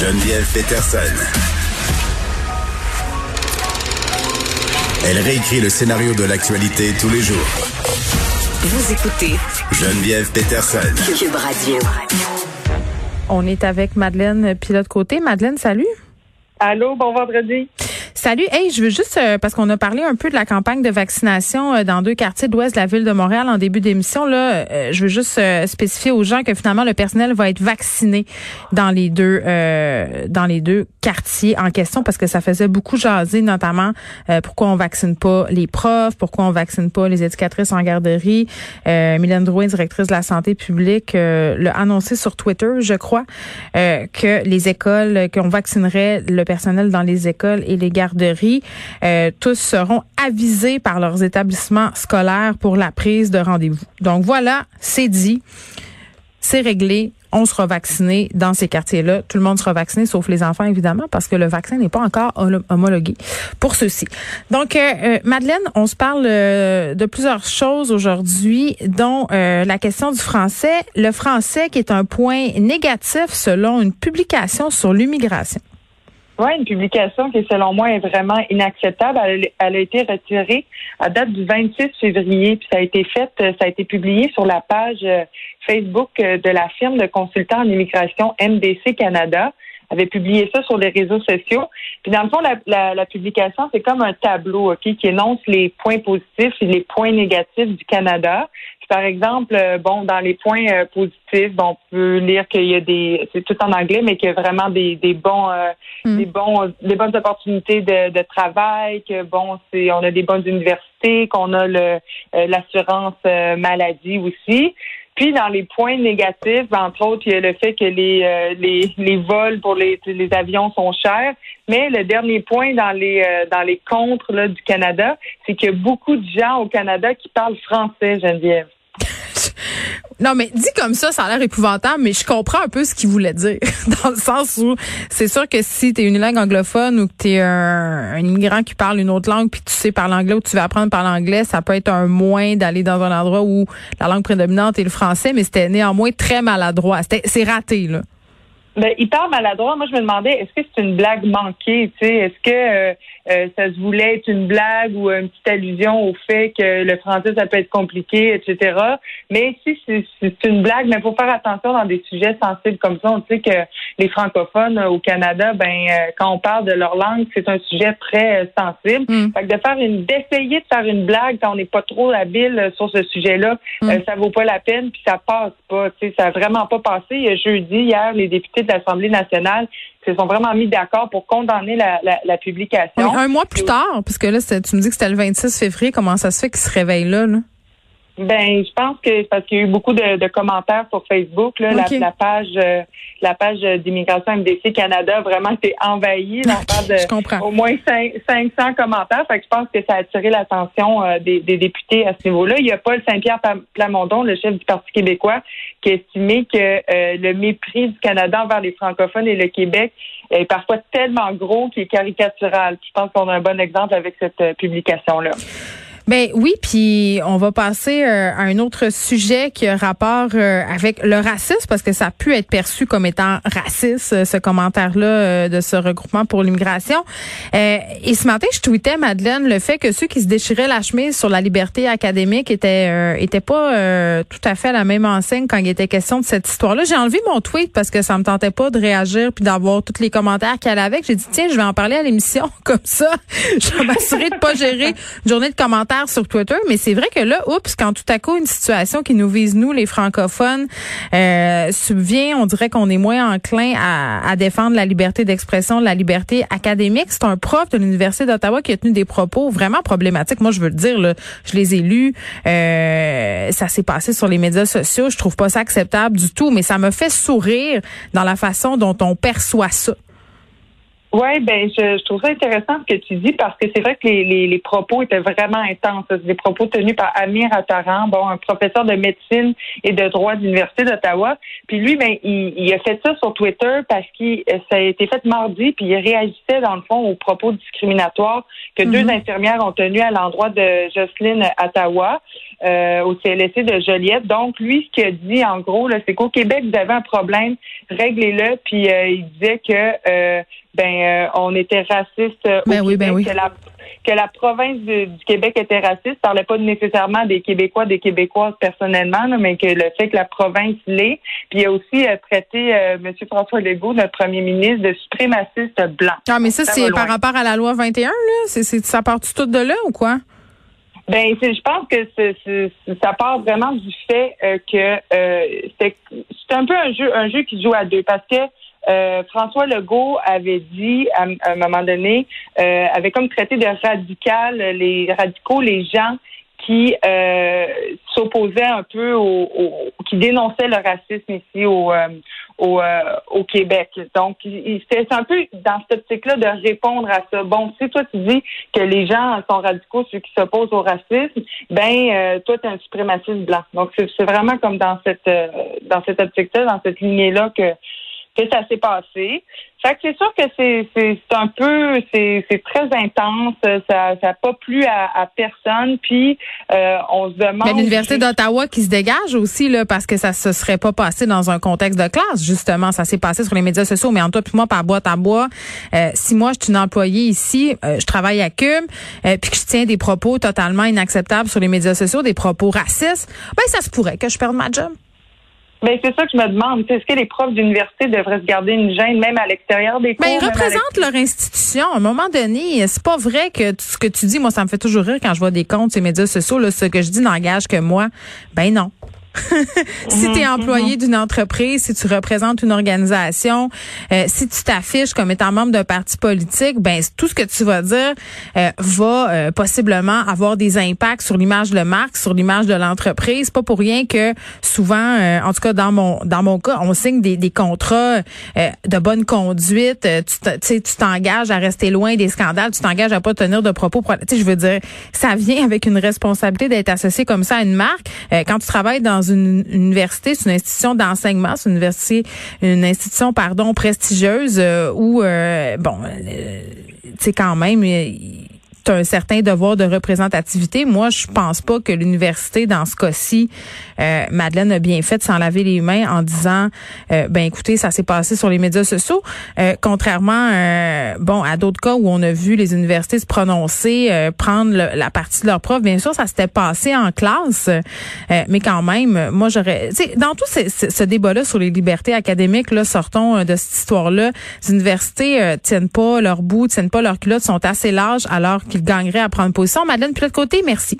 Geneviève Peterson. Elle réécrit le scénario de l'actualité tous les jours. Vous écoutez Geneviève Peterson. Cube Radio. On est avec Madeleine Pilote Côté. Madeleine, salut. Allô, bon vendredi. Salut. Hey, je veux juste, euh, parce qu'on a parlé un peu de la campagne de vaccination euh, dans deux quartiers de l'ouest de la ville de Montréal en début d'émission. Là, euh, je veux juste spécifier aux gens que finalement le personnel va être vacciné dans les deux dans les deux quartiers en question parce que ça faisait beaucoup jaser, notamment pourquoi on vaccine pas les profs, pourquoi on vaccine pas les éducatrices en garderie. Mylène Drouin, directrice de la santé publique, l'a annoncé sur Twitter, je crois, que les écoles, qu'on vaccinerait le personnel dans les écoles et les garderies. Euh, tous seront avisés par leurs établissements scolaires pour la prise de rendez-vous. Donc voilà, c'est dit, c'est réglé. On sera vacciné dans ces quartiers-là. Tout le monde sera vacciné, sauf les enfants, évidemment, parce que le vaccin n'est pas encore homologué pour ceux-ci. Donc, euh, euh, Madeleine, on se parle de plusieurs choses aujourd'hui, dont la question du français. Le français qui est un point négatif selon une publication sur l'immigration. Une publication qui, selon moi, est vraiment inacceptable. Elle, a été retirée à date du 26 février, puis ça a été fait, ça a été publié sur la page euh, Facebook euh, de la firme de consultants en immigration MDC Canada avait publié ça sur les réseaux sociaux. Puis dans le fond, la, la, publication, c'est comme un tableau, OK, qui énonce les points positifs et les points négatifs du Canada. par exemple, euh, bon, dans les points euh, positifs, on peut lire qu'il y a des, c'est tout en anglais, mais qu'il y a vraiment des, des bons, euh, hmm. des bons, des bonnes opportunités de, de travail, que bon, c'est, on a des bonnes universités, qu'on a le l'assurance maladie aussi. Puis dans les points négatifs, entre autres, il y a le fait que les euh, les, les vols pour les, les avions sont chers. Mais le dernier point dans les euh, dans les contres là, du Canada, c'est qu'il y a beaucoup de gens au Canada qui parlent français, Geneviève. Non, mais dit comme ça, ça a l'air épouvantable, mais je comprends un peu ce qu'il voulait dire. Dans le sens où c'est sûr que si tu es une langue anglophone ou que tu es un, immigrant qui parle une autre langue, puis tu sais parler anglais ou tu veux apprendre par l'anglais, ça peut être un moins d'aller dans un endroit où la langue prédominante est le français, mais c'était néanmoins très maladroit. C'est raté, là. Ben, parle maladroit. Moi, je me demandais, est-ce que c'est une blague manquée? Est-ce que euh, euh, ça se voulait être une blague ou une petite allusion au fait que le français, ça peut être compliqué, etc. Mais si c'est une blague, mais il faut faire attention dans des sujets sensibles comme ça. On sait que les francophones au Canada, ben euh, quand on parle de leur langue, c'est un sujet très sensible. Mm. Fait que de faire une d'essayer de faire une blague quand on n'est pas trop habile sur ce sujet-là, mm. ça vaut pas la peine, puis ça passe pas. Ça n'a vraiment pas passé. Jeudi, hier, les députés de l'Assemblée nationale se sont vraiment mis d'accord pour condamner la, la, publication. un mois plus tard, puisque là, tu me dis que c'était le 26 février, comment ça se fait qu'ils se réveillent là? là? Ben, je pense que parce qu'il y a eu beaucoup de, commentaires sur Facebook. Là, la, page, euh, la page d'immigration MDC Canada vraiment été envahie. on parle de au moins 500 commentaires. Fait que je pense que ça a attiré l'attention euh, des, députés à ce niveau-là. Il y a Paul Saint-Pierre Plamondon, le chef du Parti québécois, qui a estimé que euh, le mépris du Canada envers les francophones et le Québec est parfois tellement gros qu'il est caricatural. Je pense qu'on a un bon exemple avec cette publication-là. Ben oui, puis on va passer euh, à un autre sujet qui a rapport euh, avec le racisme parce que ça a pu être perçu comme étant raciste euh, ce commentaire-là de ce regroupement pour l'immigration. et ce matin, je tweetais Madeleine le fait que ceux qui se déchiraient la chemise sur la liberté académique étaient étaient pas tout à fait la même enseigne quand il était question de cette histoire-là. J'ai enlevé mon tweet parce que ça me tentait pas de réagir puis d'avoir tous les commentaires qu'il y avait. J'ai dit tiens, je vais en parler à l'émission comme ça. Je vais m'assurer de pas gérer une journée de commentaires sur Twitter, mais c'est vrai que là, oups, quand tout à coup une situation qui nous vise nous, les francophones, euh, subvient, on dirait qu'on est moins enclin à, défendre la liberté d'expression, la liberté académique. C'est un prof de l'université d'Ottawa qui a tenu des propos vraiment problématiques. Moi, je veux le dire, là, je les ai lus. Euh, ça s'est passé sur les médias sociaux. Je trouve pas ça acceptable du tout, mais ça me fait sourire dans la façon dont on perçoit ça. Oui, ben je, je, trouve ça intéressant ce que tu dis parce que c'est vrai que les, les, les, propos étaient vraiment intenses. Des propos tenus par Amir Attaran, bon, un professeur de médecine et de droit de l'Université d'Ottawa. Puis lui, ben, il, il, a fait ça sur Twitter parce que ça a été fait mardi, puis il réagissait dans le fond aux propos discriminatoires que deux mm-hmm. infirmières ont tenus à l'endroit de Jocelyne Ottawa euh, au CLSC de Joliette. Donc, lui, ce qu'il a dit en gros, c'est qu'au Québec, vous avez un problème, réglez-le. Puis euh, il disait que euh, ben euh, on était raciste euh, ben oui, ben oui. que la que la province du Québec était raciste, ne parlait pas nécessairement des Québécois, des Québécoises personnellement, mais que le fait que la province l'est. Puis il a aussi euh, traité M. François Legault, notre premier ministre, de suprémaciste blanc. Ah, mais ça, c'est par rapport à la loi 21, là? C'est, ça part tout de là ou quoi? Ben, je pense que c'est, ça part vraiment du fait que c'est, c'est un peu un jeu, un jeu qui joue à deux, parce que euh, François Legault avait dit à, un moment donné, euh, avait comme traité de radical les radicaux, les gens qui euh, s'opposaient un peu au, qui dénonçaient le racisme ici au euh, au, au, Québec. Donc, c'était un peu dans cette optique-là de répondre à ça. Bon, si toi tu dis que les gens sont radicaux, ceux qui s'opposent au racisme, ben toi tu es un suprémaciste blanc. Donc c'est vraiment comme dans cette dans cette optique-là, dans cette lignée-là que que ça s'est passé. Fait que c'est sûr que c'est, c'est, un peu, c'est, c'est très intense. Ça n'a pas plu à, personne. Puis euh, on se demande. Mais l'université d'Ottawa qui se dégage aussi là, parce que ça se serait pas passé dans un contexte de classe. Justement, ça s'est passé sur les médias sociaux. Mais en toi puis moi, par boîte à bois, euh, si moi je suis une employée ici, euh, je travaille à Cube, puis que je tiens des propos totalement inacceptables sur les médias sociaux, des propos racistes, ben ça se pourrait que je perde ma job. Ben, c'est ça que je me demande. Est-ce que les profs d'université devraient se garder une gêne même à l'extérieur des cours? Ben, ils représentent leur institution. À un moment donné, c'est pas vrai que ce que tu dis, moi, ça me fait toujours rire quand je vois des comptes les médias sociaux, là, ce que je dis n'engage que moi. Ben non. si tu es mhm, employé mhm. d'une entreprise, si tu représentes une organisation, euh, si tu t'affiches comme étant membre d'un parti politique, ben tout ce que tu vas dire euh, va euh, possiblement avoir des impacts sur l'image de marque, sur l'image de l'entreprise. Pas pour rien que souvent, en tout cas dans mon dans mon cas, on signe des, des contrats de bonne conduite. tu tu t'engages à rester loin des scandales, tu t'engages à pas tenir de propos. Tu je veux dire, ça vient avec une responsabilité d'être associé comme ça à une marque. quand tu travailles dans une université, c'est une institution d'enseignement, c'est une université, une institution pardon prestigieuse euh, où euh, bon, euh, tu quand même un certain devoir de représentativité. Moi, je pense pas que l'université, dans ce cas-ci, euh, Madeleine a bien fait de s'en laver les mains en disant, euh, ben écoutez, ça s'est passé sur les médias sociaux. Euh, contrairement, bon, à d'autres cas où on a vu les universités se prononcer, prendre la partie de leur prof. Bien sûr, ça s'était passé en classe, mais quand même, moi, j'aurais, dans tout ce, ce débat-là sur les libertés académiques, là, sortons de cette histoire-là. Les universités tiennent pas leur bout, tiennent pas leur culotte, sont assez larges alors qu'ils gagneraient à prendre position. Madeleine, puis de l'autre côté, merci.